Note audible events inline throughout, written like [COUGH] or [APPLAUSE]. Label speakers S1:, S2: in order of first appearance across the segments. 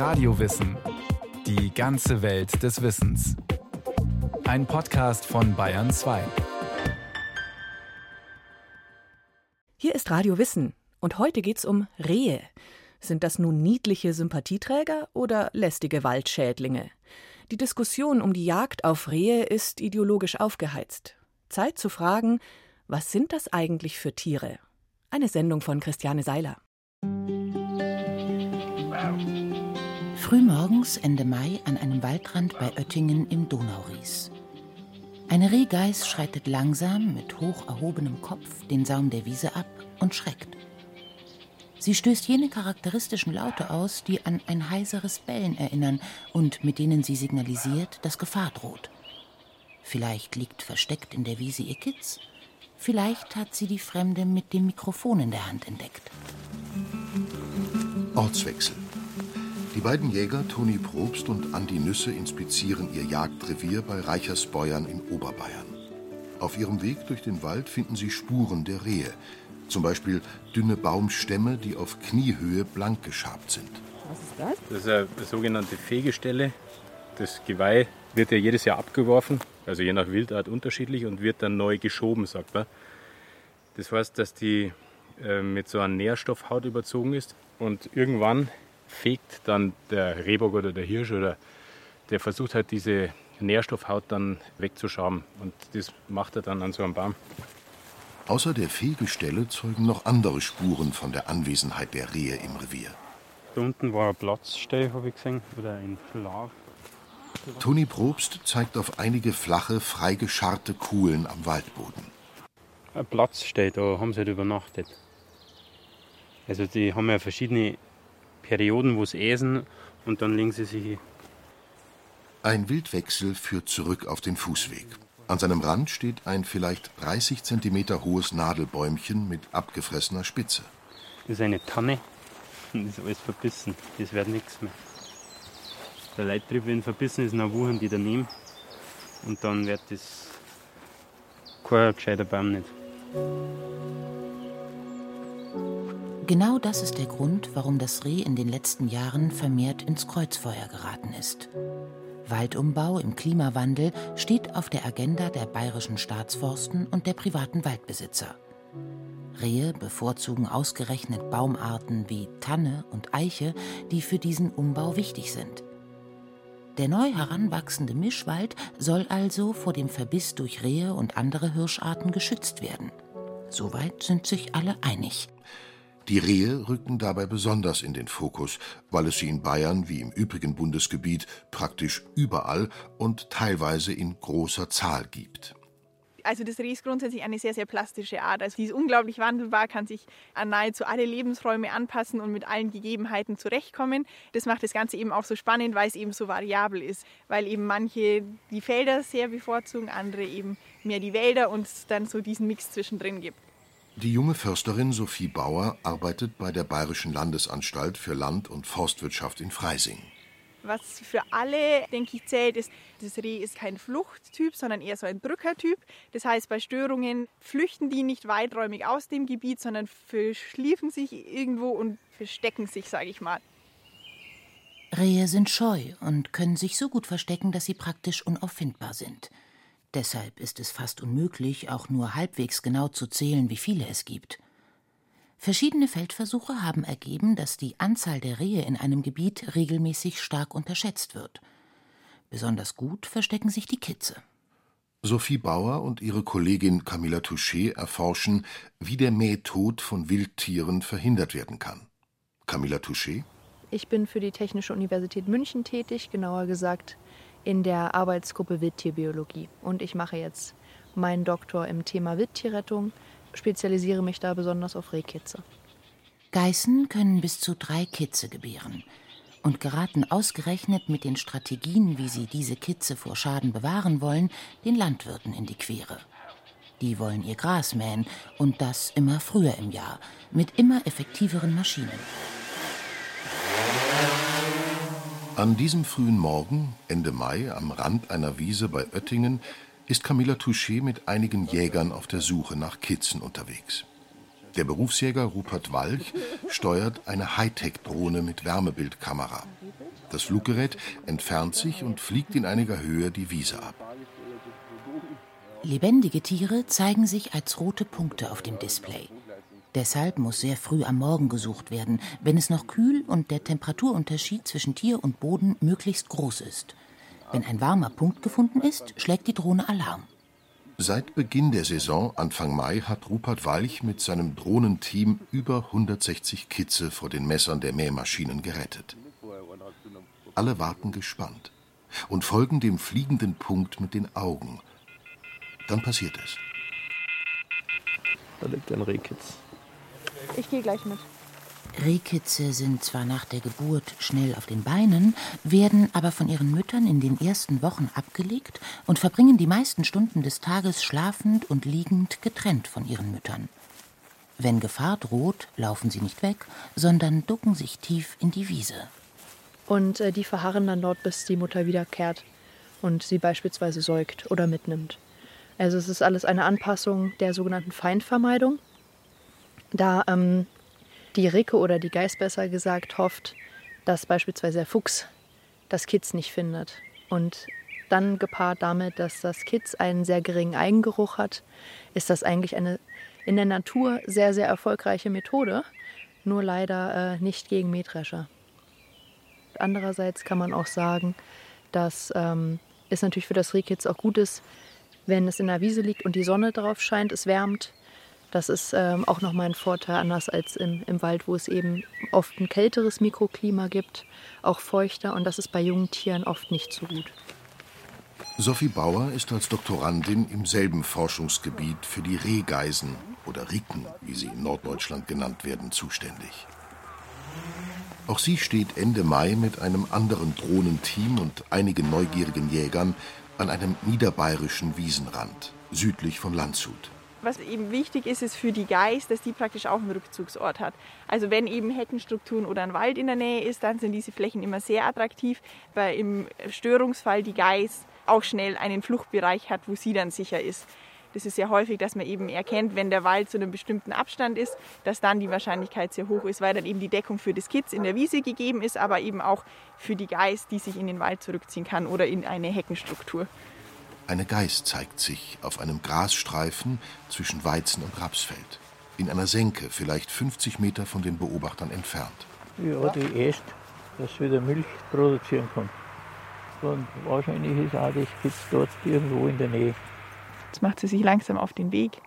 S1: Radiowissen. Die ganze Welt des Wissens. Ein Podcast von Bayern 2.
S2: Hier ist Radio Wissen und heute geht's um Rehe. Sind das nun niedliche Sympathieträger oder lästige Waldschädlinge? Die Diskussion um die Jagd auf Rehe ist ideologisch aufgeheizt. Zeit zu fragen, was sind das eigentlich für Tiere? Eine Sendung von Christiane Seiler.
S3: Frühmorgens Ende Mai an einem Waldrand bei Oettingen im Donauries. Eine Rehgeiß schreitet langsam mit hoch erhobenem Kopf den Saum der Wiese ab und schreckt. Sie stößt jene charakteristischen Laute aus, die an ein heiseres Bellen erinnern und mit denen sie signalisiert, dass Gefahr droht. Vielleicht liegt versteckt in der Wiese ihr Kitz, vielleicht hat sie die Fremde mit dem Mikrofon in der Hand entdeckt.
S4: Ortswechsel. Die beiden Jäger Toni Probst und Andi Nüsse inspizieren ihr Jagdrevier bei Reichersbeuern in Oberbayern. Auf ihrem Weg durch den Wald finden sie Spuren der Rehe, zum Beispiel dünne Baumstämme, die auf Kniehöhe blank geschabt sind.
S5: Was ist das? Das ist eine sogenannte Fegestelle. Das Geweih wird ja jedes Jahr abgeworfen, also je nach Wildart unterschiedlich und wird dann neu geschoben, sagt man. Das heißt, dass die äh, mit so einer Nährstoffhaut überzogen ist und irgendwann fegt dann der Rehbock oder der Hirsch oder der versucht halt diese Nährstoffhaut dann wegzuschaben und das macht er dann an so einem Baum.
S4: Außer der Fegestelle zeugen noch andere Spuren von der Anwesenheit der Rehe im Revier.
S5: Da unten war ein Platzstell, habe ich gesehen, oder ein Schlaf.
S4: Toni Probst zeigt auf einige flache, freigescharrte Kuhlen am Waldboden.
S5: Ein Platzstell, da haben sie halt übernachtet. Also die haben ja verschiedene Perioden, wo sie essen und dann legen sie sich hier.
S4: Ein Wildwechsel führt zurück auf den Fußweg. An seinem Rand steht ein vielleicht 30 cm hohes Nadelbäumchen mit abgefressener Spitze.
S5: Das ist eine Tanne. [LAUGHS] Das ist alles verbissen. Das wird nichts mehr. Der Leittrieb, wenn verbissen ist, dann wuchern die daneben. Und dann wird das kein gescheiter Baum nicht.
S3: Genau das ist der Grund, warum das Reh in den letzten Jahren vermehrt ins Kreuzfeuer geraten ist. Waldumbau im Klimawandel steht auf der Agenda der bayerischen Staatsforsten und der privaten Waldbesitzer. Rehe bevorzugen ausgerechnet Baumarten wie Tanne und Eiche, die für diesen Umbau wichtig sind. Der neu heranwachsende Mischwald soll also vor dem Verbiss durch Rehe und andere Hirscharten geschützt werden. Soweit sind sich alle einig.
S4: Die Rehe rücken dabei besonders in den Fokus, weil es sie in Bayern wie im übrigen Bundesgebiet praktisch überall und teilweise in großer Zahl gibt.
S6: Also das Reh ist grundsätzlich eine sehr, sehr plastische Art. Also die ist unglaublich wandelbar, kann sich an nahezu alle Lebensräume anpassen und mit allen Gegebenheiten zurechtkommen. Das macht das Ganze eben auch so spannend, weil es eben so variabel ist. Weil eben manche die Felder sehr bevorzugen, andere eben mehr die Wälder und es dann so diesen Mix zwischendrin gibt.
S4: Die junge Försterin Sophie Bauer arbeitet bei der Bayerischen Landesanstalt für Land- und Forstwirtschaft in Freising.
S6: Was für alle, denke ich, zählt, ist, das Reh ist kein Fluchttyp, sondern eher so ein Drückertyp. Das heißt, bei Störungen flüchten die nicht weiträumig aus dem Gebiet, sondern verschliefen sich irgendwo und verstecken sich, sage ich mal.
S3: Rehe sind scheu und können sich so gut verstecken, dass sie praktisch unauffindbar sind. Deshalb ist es fast unmöglich, auch nur halbwegs genau zu zählen, wie viele es gibt. Verschiedene Feldversuche haben ergeben, dass die Anzahl der Rehe in einem Gebiet regelmäßig stark unterschätzt wird. Besonders gut verstecken sich die Kitze.
S4: Sophie Bauer und ihre Kollegin Camilla Touché erforschen, wie der Mähtod von Wildtieren verhindert werden kann. Camilla Touché?
S7: Ich bin für die Technische Universität München tätig, genauer gesagt in der Arbeitsgruppe Wildtierbiologie. Und ich mache jetzt meinen Doktor im Thema Wildtierrettung, spezialisiere mich da besonders auf Rehkitze.
S3: Geißen können bis zu drei Kitze gebären und geraten ausgerechnet mit den Strategien, wie sie diese Kitze vor Schaden bewahren wollen, den Landwirten in die Quere. Die wollen ihr Gras mähen und das immer früher im Jahr, mit immer effektiveren Maschinen.
S4: An diesem frühen Morgen, Ende Mai, am Rand einer Wiese bei Oettingen, ist Camilla Touché mit einigen Jägern auf der Suche nach Kitzen unterwegs. Der Berufsjäger Rupert Walch steuert eine Hightech-Drohne mit Wärmebildkamera. Das Fluggerät entfernt sich und fliegt in einiger Höhe die Wiese ab.
S3: Lebendige Tiere zeigen sich als rote Punkte auf dem Display. Deshalb muss sehr früh am Morgen gesucht werden, wenn es noch kühl und der Temperaturunterschied zwischen Tier und Boden möglichst groß ist. Wenn ein warmer Punkt gefunden ist, schlägt die Drohne Alarm.
S4: Seit Beginn der Saison, Anfang Mai, hat Rupert Walch mit seinem Drohnenteam über 160 Kitze vor den Messern der Mähmaschinen gerettet. Alle warten gespannt und folgen dem fliegenden Punkt mit den Augen. Dann passiert es.
S8: Da liegt ein Rehkitz.
S7: Ich gehe gleich mit.
S3: Rehkitze sind zwar nach der Geburt schnell auf den Beinen, werden aber von ihren Müttern in den ersten Wochen abgelegt und verbringen die meisten Stunden des Tages schlafend und liegend getrennt von ihren Müttern. Wenn Gefahr droht, laufen sie nicht weg, sondern ducken sich tief in die Wiese.
S7: Und äh, die verharren dann dort, bis die Mutter wiederkehrt und sie beispielsweise säugt oder mitnimmt. Also es ist alles eine Anpassung der sogenannten Feindvermeidung. Da ähm, die Ricke oder die Geiß besser gesagt hofft, dass beispielsweise der Fuchs das Kitz nicht findet. Und dann gepaart damit, dass das Kitz einen sehr geringen Eigengeruch hat, ist das eigentlich eine in der Natur sehr, sehr erfolgreiche Methode, nur leider äh, nicht gegen Mähdrescher. Andererseits kann man auch sagen, dass ähm, es natürlich für das Rehkitz auch gut ist, wenn es in der Wiese liegt und die Sonne drauf scheint, es wärmt, das ist ähm, auch nochmal ein Vorteil, anders als im, im Wald, wo es eben oft ein kälteres Mikroklima gibt, auch feuchter und das ist bei jungen Tieren oft nicht so gut.
S4: Sophie Bauer ist als Doktorandin im selben Forschungsgebiet für die Rehgeisen oder Ricken, wie sie in Norddeutschland genannt werden, zuständig. Auch sie steht Ende Mai mit einem anderen Drohnenteam und einigen neugierigen Jägern an einem niederbayerischen Wiesenrand, südlich von Landshut.
S6: Was eben wichtig ist, ist für die Geiß, dass die praktisch auch einen Rückzugsort hat. Also wenn eben Heckenstrukturen oder ein Wald in der Nähe ist, dann sind diese Flächen immer sehr attraktiv, weil im Störungsfall die Geiß auch schnell einen Fluchtbereich hat, wo sie dann sicher ist. Das ist ja häufig, dass man eben erkennt, wenn der Wald zu einem bestimmten Abstand ist, dass dann die Wahrscheinlichkeit sehr hoch ist, weil dann eben die Deckung für das Kitz in der Wiese gegeben ist, aber eben auch für die Geiß, die sich in den Wald zurückziehen kann oder in eine Heckenstruktur.
S4: Eine Geiß zeigt sich auf einem Grasstreifen zwischen Weizen- und Rapsfeld. In einer Senke, vielleicht 50 Meter von den Beobachtern entfernt.
S9: Ja, die esst, dass sie wieder Milch produzieren kann. Und wahrscheinlich ist auch das Kitz dort irgendwo in der Nähe.
S6: Jetzt macht sie sich langsam auf den Weg,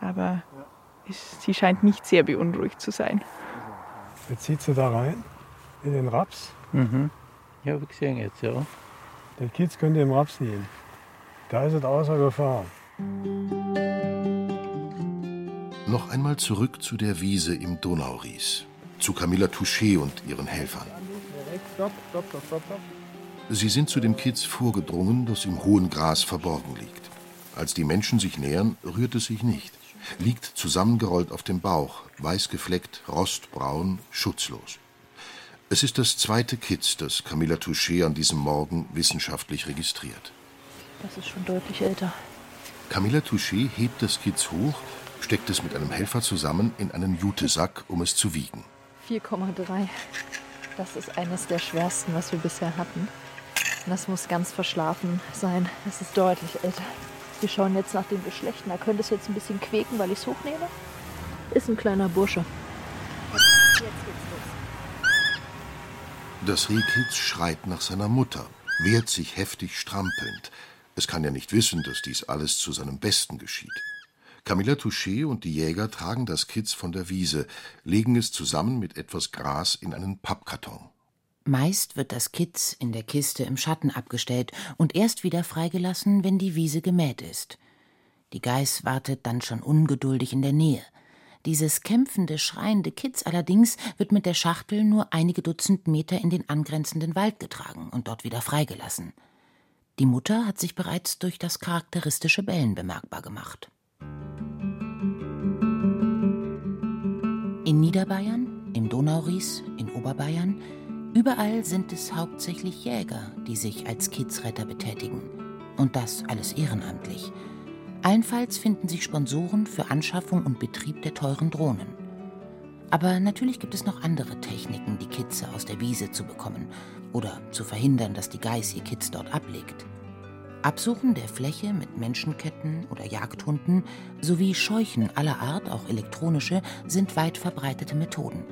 S6: aber es, sie scheint nicht sehr beunruhigt zu sein.
S10: Jetzt zieht sie da rein, in den Raps.
S9: Mhm. Ja, habe ich gesehen jetzt, ja.
S10: Der Kitz könnte im Raps liegen. Da ist es außer Gefahr.
S4: Noch einmal zurück zu der Wiese im Donauries, zu Camilla Touché und ihren Helfern. Sie sind zu dem Kitz vorgedrungen, das im hohen Gras verborgen liegt. Als die Menschen sich nähern, rührt es sich nicht. Liegt zusammengerollt auf dem Bauch, weiß gefleckt, rostbraun, schutzlos. Es ist das zweite Kitz, das Camilla Touché an diesem Morgen wissenschaftlich registriert.
S7: Das ist schon deutlich älter.
S4: Camilla Touché hebt das Kitz hoch, steckt es mit einem Helfer zusammen in einen Jutesack, um es zu wiegen.
S7: 4,3. Das ist eines der schwersten, was wir bisher hatten. Und das muss ganz verschlafen sein. Es ist deutlich älter. Wir schauen jetzt nach den Geschlechten. Da könnte es jetzt ein bisschen quäken, weil ich es hochnehme. Ist ein kleiner Bursche. Jetzt geht's los.
S4: Das Rehkitz schreit nach seiner Mutter, wehrt sich heftig strampelnd. Es kann ja nicht wissen, dass dies alles zu seinem Besten geschieht. Camilla Touché und die Jäger tragen das Kitz von der Wiese, legen es zusammen mit etwas Gras in einen Pappkarton.
S3: Meist wird das Kitz in der Kiste im Schatten abgestellt und erst wieder freigelassen, wenn die Wiese gemäht ist. Die Geiß wartet dann schon ungeduldig in der Nähe. Dieses kämpfende, schreiende Kitz allerdings wird mit der Schachtel nur einige Dutzend Meter in den angrenzenden Wald getragen und dort wieder freigelassen. Die Mutter hat sich bereits durch das charakteristische Bellen bemerkbar gemacht. In Niederbayern, im Donauries, in Oberbayern, überall sind es hauptsächlich Jäger, die sich als Kidsretter betätigen. Und das alles ehrenamtlich. Allenfalls finden sich Sponsoren für Anschaffung und Betrieb der teuren Drohnen. Aber natürlich gibt es noch andere Techniken, die Kitze aus der Wiese zu bekommen oder zu verhindern, dass die Geiß ihr Kitz dort ablegt. Absuchen der Fläche mit Menschenketten oder Jagdhunden sowie Scheuchen aller Art, auch elektronische, sind weit verbreitete Methoden.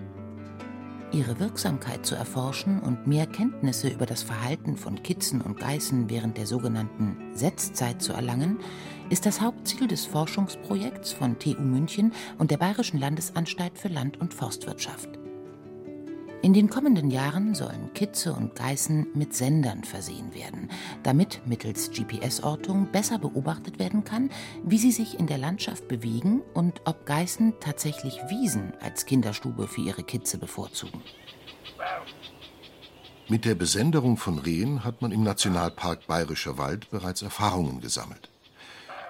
S3: Ihre Wirksamkeit zu erforschen und mehr Kenntnisse über das Verhalten von Kitzen und Geißen während der sogenannten Setzzeit zu erlangen, ist das Hauptziel des Forschungsprojekts von TU München und der Bayerischen Landesanstalt für Land- und Forstwirtschaft. In den kommenden Jahren sollen Kitze und Geißen mit Sendern versehen werden, damit mittels GPS-Ortung besser beobachtet werden kann, wie sie sich in der Landschaft bewegen und ob Geißen tatsächlich Wiesen als Kinderstube für ihre Kitze bevorzugen.
S4: Mit der Besenderung von Rehen hat man im Nationalpark Bayerischer Wald bereits Erfahrungen gesammelt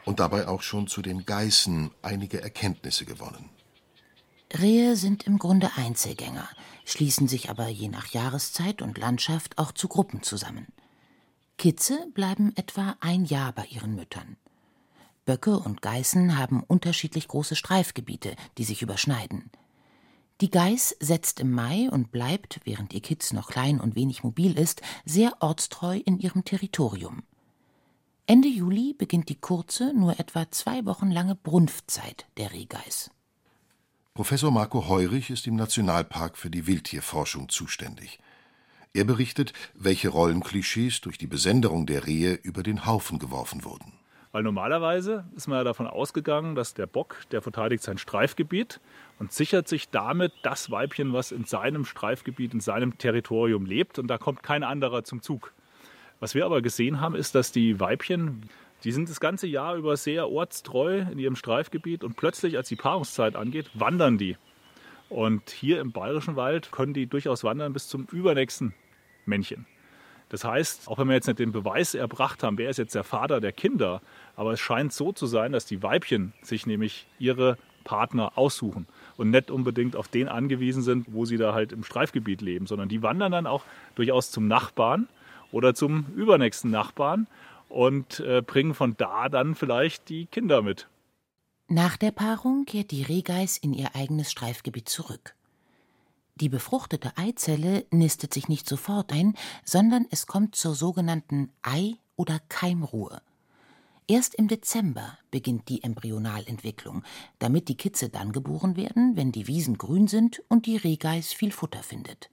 S4: und dabei auch schon zu den Geißen einige Erkenntnisse gewonnen.
S3: Rehe sind im Grunde Einzelgänger, schließen sich aber je nach Jahreszeit und Landschaft auch zu Gruppen zusammen. Kitze bleiben etwa ein Jahr bei ihren Müttern. Böcke und Geißen haben unterschiedlich große Streifgebiete, die sich überschneiden. Die Geiß setzt im Mai und bleibt, während ihr Kitz noch klein und wenig mobil ist, sehr ortstreu in ihrem Territorium. Ende Juli beginnt die kurze, nur etwa zwei Wochen lange Brunftzeit der Rehgeiß.
S4: Professor Marco Heurich ist im Nationalpark für die Wildtierforschung zuständig. Er berichtet, welche Rollenklischees durch die Besenderung der Rehe über den Haufen geworfen wurden.
S8: Weil normalerweise ist man ja davon ausgegangen, dass der Bock, der verteidigt sein Streifgebiet und sichert sich damit das Weibchen, was in seinem Streifgebiet, in seinem Territorium lebt. Und da kommt kein anderer zum Zug. Was wir aber gesehen haben, ist, dass die Weibchen, die sind das ganze Jahr über sehr ortstreu in ihrem Streifgebiet und plötzlich, als die Paarungszeit angeht, wandern die. Und hier im Bayerischen Wald können die durchaus wandern bis zum übernächsten Männchen. Das heißt, auch wenn wir jetzt nicht den Beweis erbracht haben, wer ist jetzt der Vater der Kinder, aber es scheint so zu sein, dass die Weibchen sich nämlich ihre Partner aussuchen und nicht unbedingt auf den angewiesen sind, wo sie da halt im Streifgebiet leben, sondern die wandern dann auch durchaus zum Nachbarn oder zum übernächsten Nachbarn und äh, bringen von da dann vielleicht die Kinder mit.
S3: Nach der Paarung kehrt die Rehgeiß in ihr eigenes Streifgebiet zurück. Die befruchtete Eizelle nistet sich nicht sofort ein, sondern es kommt zur sogenannten Ei- oder Keimruhe. Erst im Dezember beginnt die Embryonalentwicklung, damit die Kitze dann geboren werden, wenn die Wiesen grün sind und die Rehgeiß viel Futter findet.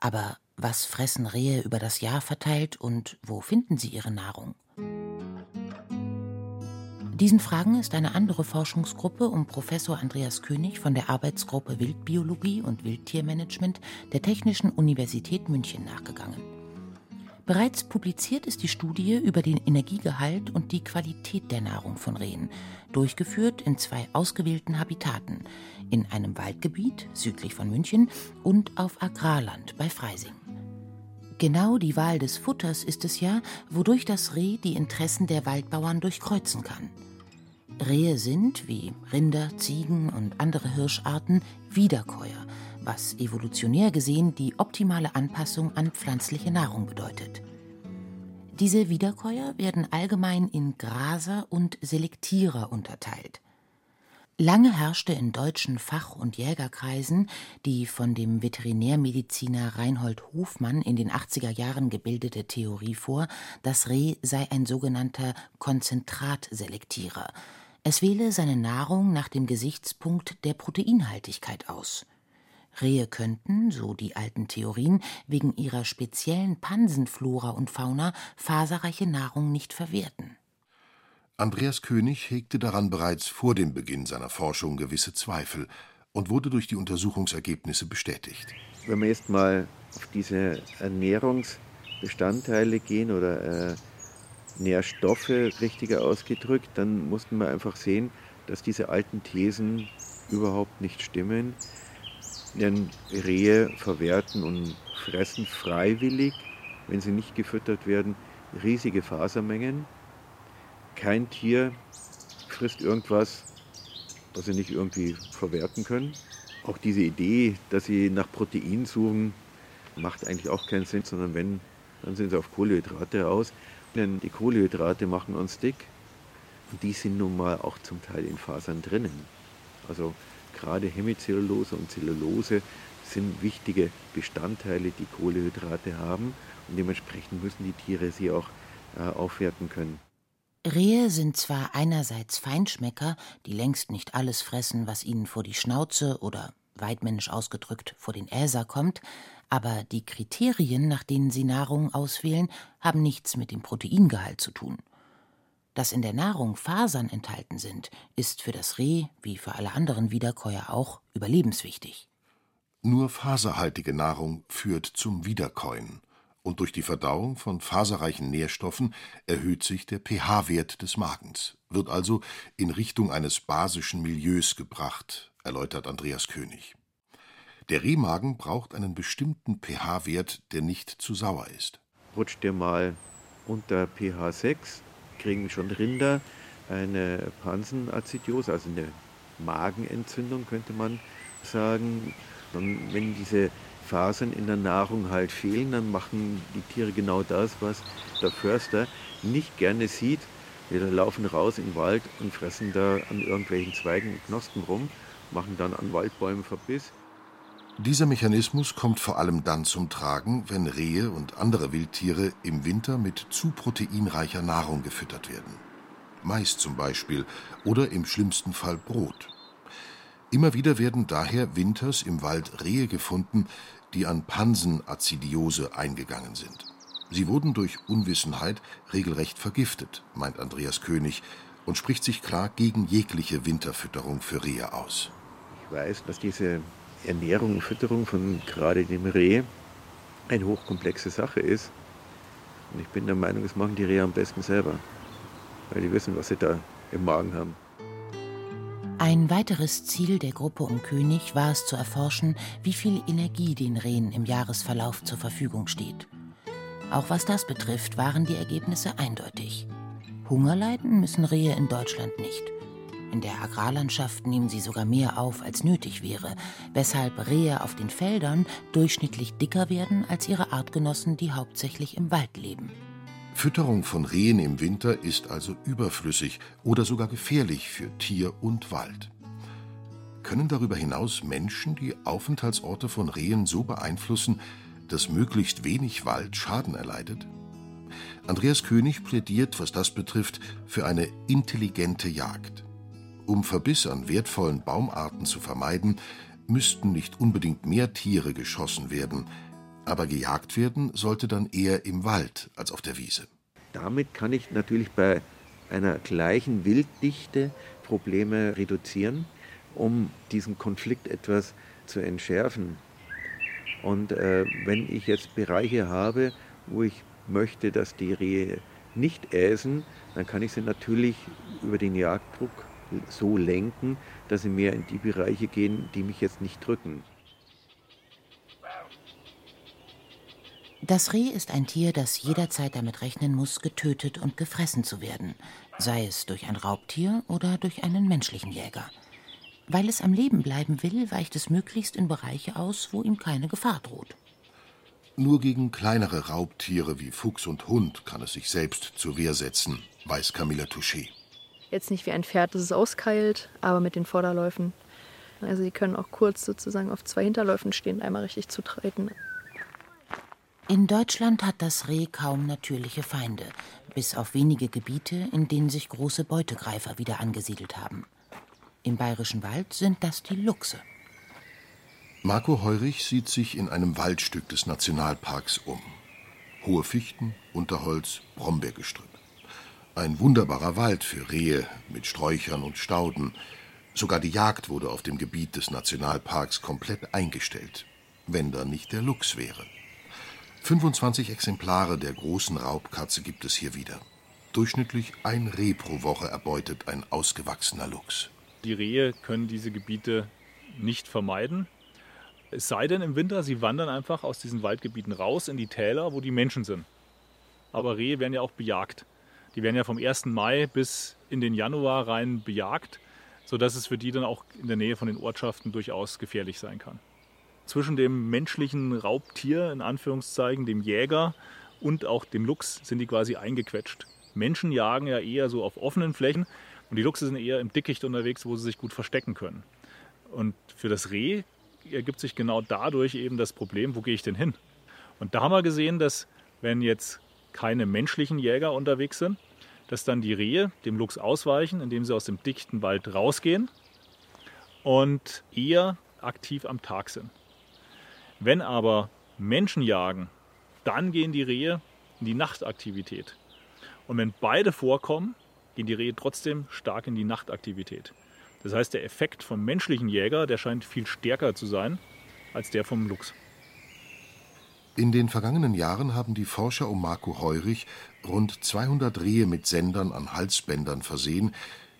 S3: Aber was fressen Rehe über das Jahr verteilt und wo finden sie ihre Nahrung? Diesen Fragen ist eine andere Forschungsgruppe um Professor Andreas König von der Arbeitsgruppe Wildbiologie und Wildtiermanagement der Technischen Universität München nachgegangen. Bereits publiziert ist die Studie über den Energiegehalt und die Qualität der Nahrung von Rehen, durchgeführt in zwei ausgewählten Habitaten, in einem Waldgebiet südlich von München und auf Agrarland bei Freising. Genau die Wahl des Futters ist es ja, wodurch das Reh die Interessen der Waldbauern durchkreuzen kann. Rehe sind, wie Rinder, Ziegen und andere Hirscharten, Wiederkäuer – was evolutionär gesehen die optimale Anpassung an pflanzliche Nahrung bedeutet. Diese Wiederkäuer werden allgemein in Graser und Selektierer unterteilt. Lange herrschte in deutschen Fach- und Jägerkreisen die von dem Veterinärmediziner Reinhold Hofmann in den 80er Jahren gebildete Theorie vor, das Reh sei ein sogenannter Konzentratselektierer. Es wähle seine Nahrung nach dem Gesichtspunkt der Proteinhaltigkeit aus. Rehe könnten, so die alten Theorien, wegen ihrer speziellen Pansenflora und Fauna faserreiche Nahrung nicht verwerten.
S4: Andreas König hegte daran bereits vor dem Beginn seiner Forschung gewisse Zweifel und wurde durch die Untersuchungsergebnisse bestätigt.
S11: Wenn wir jetzt mal auf diese Ernährungsbestandteile gehen oder äh, Nährstoffe richtiger ausgedrückt, dann mussten wir einfach sehen, dass diese alten Thesen überhaupt nicht stimmen. Denn Rehe verwerten und fressen freiwillig, wenn sie nicht gefüttert werden, riesige Fasermengen. Kein Tier frisst irgendwas, was sie nicht irgendwie verwerten können. Auch diese Idee, dass sie nach Protein suchen, macht eigentlich auch keinen Sinn, sondern wenn, dann sind sie auf Kohlenhydrate aus. Denn die Kohlenhydrate machen uns dick und die sind nun mal auch zum Teil in Fasern drinnen. Also gerade Hemicellulose und Zellulose sind wichtige Bestandteile, die Kohlehydrate haben und dementsprechend müssen die Tiere sie auch äh, aufwerten können.
S3: Rehe sind zwar einerseits Feinschmecker, die längst nicht alles fressen, was ihnen vor die Schnauze oder weitmännisch ausgedrückt vor den Äser kommt, aber die Kriterien, nach denen sie Nahrung auswählen, haben nichts mit dem Proteingehalt zu tun. Dass in der Nahrung Fasern enthalten sind, ist für das Reh, wie für alle anderen Wiederkäuer auch, überlebenswichtig.
S4: Nur faserhaltige Nahrung führt zum Wiederkäuen und durch die Verdauung von faserreichen Nährstoffen erhöht sich der pH-Wert des Magens, wird also in Richtung eines basischen Milieus gebracht, erläutert Andreas König. Der Rehmagen braucht einen bestimmten pH-Wert, der nicht zu sauer ist.
S11: Rutscht der mal unter pH 6, kriegen schon Rinder eine Pansenazidiose, also eine Magenentzündung, könnte man sagen. Und wenn diese Fasern in der Nahrung halt fehlen, dann machen die Tiere genau das, was der Förster nicht gerne sieht. Die laufen raus in den Wald und fressen da an irgendwelchen Zweigen und Knospen rum, machen dann an Waldbäumen Verbiss.
S4: Dieser Mechanismus kommt vor allem dann zum Tragen, wenn Rehe und andere Wildtiere im Winter mit zu proteinreicher Nahrung gefüttert werden. Mais zum Beispiel oder im schlimmsten Fall Brot. Immer wieder werden daher winters im Wald Rehe gefunden, die an Pansenazidiose eingegangen sind. Sie wurden durch Unwissenheit regelrecht vergiftet, meint Andreas König und spricht sich klar gegen jegliche Winterfütterung für Rehe aus.
S11: Ich weiß, dass diese Ernährung und Fütterung von gerade dem Reh eine hochkomplexe Sache ist. Und ich bin der Meinung, das machen die Rehe am besten selber, weil die wissen, was sie da im Magen haben.
S3: Ein weiteres Ziel der Gruppe um König war es zu erforschen, wie viel Energie den Rehen im Jahresverlauf zur Verfügung steht. Auch was das betrifft, waren die Ergebnisse eindeutig. Hunger leiden müssen Rehe in Deutschland nicht. In der Agrarlandschaft nehmen sie sogar mehr auf, als nötig wäre, weshalb Rehe auf den Feldern durchschnittlich dicker werden als ihre Artgenossen, die hauptsächlich im Wald leben.
S4: Fütterung von Rehen im Winter ist also überflüssig oder sogar gefährlich für Tier und Wald. Können darüber hinaus Menschen die Aufenthaltsorte von Rehen so beeinflussen, dass möglichst wenig Wald Schaden erleidet? Andreas König plädiert, was das betrifft, für eine intelligente Jagd. Um Verbiss an wertvollen Baumarten zu vermeiden, müssten nicht unbedingt mehr Tiere geschossen werden, aber gejagt werden sollte dann eher im Wald als auf der Wiese.
S11: Damit kann ich natürlich bei einer gleichen Wilddichte Probleme reduzieren, um diesen Konflikt etwas zu entschärfen. Und äh, wenn ich jetzt Bereiche habe, wo ich möchte, dass die Rehe nicht äsen, dann kann ich sie natürlich über den Jagddruck so lenken, dass sie mehr in die Bereiche gehen, die mich jetzt nicht drücken.
S3: Das Reh ist ein Tier, das jederzeit damit rechnen muss, getötet und gefressen zu werden, sei es durch ein Raubtier oder durch einen menschlichen Jäger. Weil es am Leben bleiben will, weicht es möglichst in Bereiche aus, wo ihm keine Gefahr droht.
S4: Nur gegen kleinere Raubtiere wie Fuchs und Hund kann es sich selbst zur Wehr setzen, weiß Camilla Touché.
S7: Jetzt nicht wie ein Pferd, das es auskeilt, aber mit den Vorderläufen. Also sie können auch kurz sozusagen auf zwei Hinterläufen stehen, einmal richtig zu treten.
S3: In Deutschland hat das Reh kaum natürliche Feinde, bis auf wenige Gebiete, in denen sich große Beutegreifer wieder angesiedelt haben. Im bayerischen Wald sind das die Luchse.
S4: Marco Heurich sieht sich in einem Waldstück des Nationalparks um. Hohe Fichten, Unterholz, Brombeergestrüpp. Ein wunderbarer Wald für Rehe mit Sträuchern und Stauden. Sogar die Jagd wurde auf dem Gebiet des Nationalparks komplett eingestellt, wenn da nicht der Luchs wäre. 25 Exemplare der großen Raubkatze gibt es hier wieder. Durchschnittlich ein Reh pro Woche erbeutet ein ausgewachsener Luchs.
S8: Die Rehe können diese Gebiete nicht vermeiden. Es sei denn im Winter, sie wandern einfach aus diesen Waldgebieten raus in die Täler, wo die Menschen sind. Aber Rehe werden ja auch bejagt. Die werden ja vom 1. Mai bis in den Januar rein bejagt, sodass es für die dann auch in der Nähe von den Ortschaften durchaus gefährlich sein kann zwischen dem menschlichen Raubtier, in Anführungszeichen, dem Jäger und auch dem Luchs sind die quasi eingequetscht. Menschen jagen ja eher so auf offenen Flächen und die Luchse sind eher im Dickicht unterwegs, wo sie sich gut verstecken können. Und für das Reh ergibt sich genau dadurch eben das Problem, wo gehe ich denn hin? Und da haben wir gesehen, dass wenn jetzt keine menschlichen Jäger unterwegs sind, dass dann die Rehe dem Luchs ausweichen, indem sie aus dem dichten Wald rausgehen und eher aktiv am Tag sind. Wenn aber Menschen jagen, dann gehen die Rehe in die Nachtaktivität. Und wenn beide vorkommen, gehen die Rehe trotzdem stark in die Nachtaktivität. Das heißt, der Effekt vom menschlichen Jäger, der scheint viel stärker zu sein als der vom Luchs.
S4: In den vergangenen Jahren haben die Forscher um Marco Heurich rund 200 Rehe mit Sendern an Halsbändern versehen,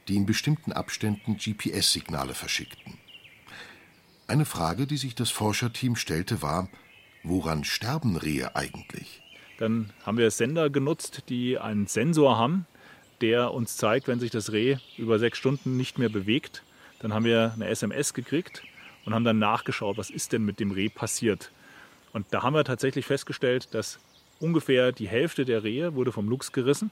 S4: die in bestimmten Abständen GPS-Signale verschickten. Eine Frage, die sich das Forscherteam stellte, war, woran sterben Rehe eigentlich?
S8: Dann haben wir Sender genutzt, die einen Sensor haben, der uns zeigt, wenn sich das Reh über sechs Stunden nicht mehr bewegt. Dann haben wir eine SMS gekriegt und haben dann nachgeschaut, was ist denn mit dem Reh passiert. Und da haben wir tatsächlich festgestellt, dass ungefähr die Hälfte der Rehe wurde vom Luchs gerissen.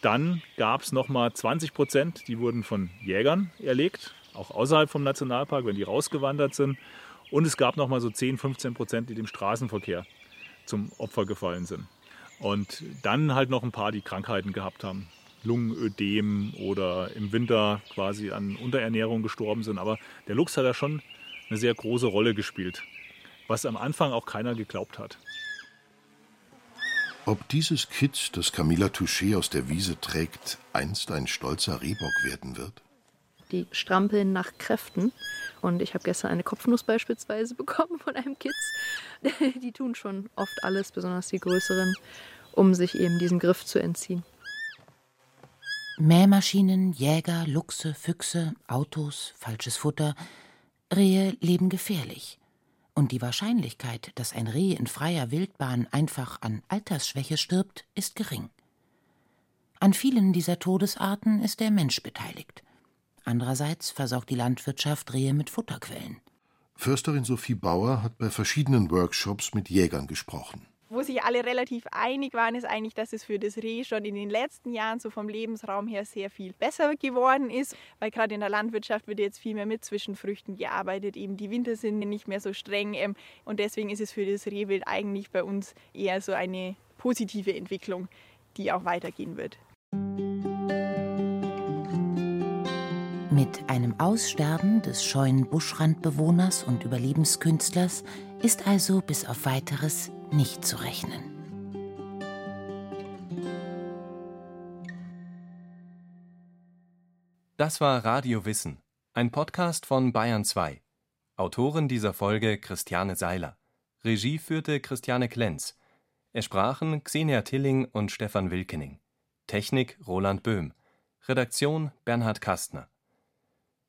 S8: Dann gab es nochmal 20 Prozent, die wurden von Jägern erlegt, auch außerhalb vom Nationalpark, wenn die rausgewandert sind. Und es gab nochmal so 10, 15 Prozent, die dem Straßenverkehr zum Opfer gefallen sind. Und dann halt noch ein paar, die Krankheiten gehabt haben. Lungenödem oder im Winter quasi an Unterernährung gestorben sind. Aber der Luchs hat da schon eine sehr große Rolle gespielt was am Anfang auch keiner geglaubt hat.
S4: Ob dieses Kit, das Camilla Touché aus der Wiese trägt, einst ein stolzer Rehbock werden wird?
S7: Die strampeln nach Kräften. Und ich habe gestern eine Kopfnuss beispielsweise [LAUGHS] bekommen von einem Kitz. [LAUGHS] Die tun schon oft alles, besonders die größeren, um sich eben diesem Griff zu entziehen.
S3: Mähmaschinen, Jäger, Luchse, Füchse, Autos, falsches Futter. Rehe leben gefährlich. Und die Wahrscheinlichkeit, dass ein Reh in freier Wildbahn einfach an Altersschwäche stirbt, ist gering. An vielen dieser Todesarten ist der Mensch beteiligt. Andererseits versorgt die Landwirtschaft Rehe mit Futterquellen.
S4: Försterin Sophie Bauer hat bei verschiedenen Workshops mit Jägern gesprochen
S6: wo sich alle relativ einig waren, ist eigentlich, dass es für das Reh schon in den letzten Jahren so vom Lebensraum her sehr viel besser geworden ist, weil gerade in der Landwirtschaft wird jetzt viel mehr mit Zwischenfrüchten gearbeitet, eben die Winter sind nicht mehr so streng ähm, und deswegen ist es für das Rehwild eigentlich bei uns eher so eine positive Entwicklung, die auch weitergehen wird.
S3: Mit einem Aussterben des scheuen Buschrandbewohners und Überlebenskünstlers ist also bis auf weiteres nicht zu rechnen.
S1: Das war Radio Wissen, ein Podcast von Bayern 2. Autorin dieser Folge Christiane Seiler. Regie führte Christiane Klenz. Es sprachen Xenia Tilling und Stefan Wilkening. Technik Roland Böhm. Redaktion Bernhard Kastner.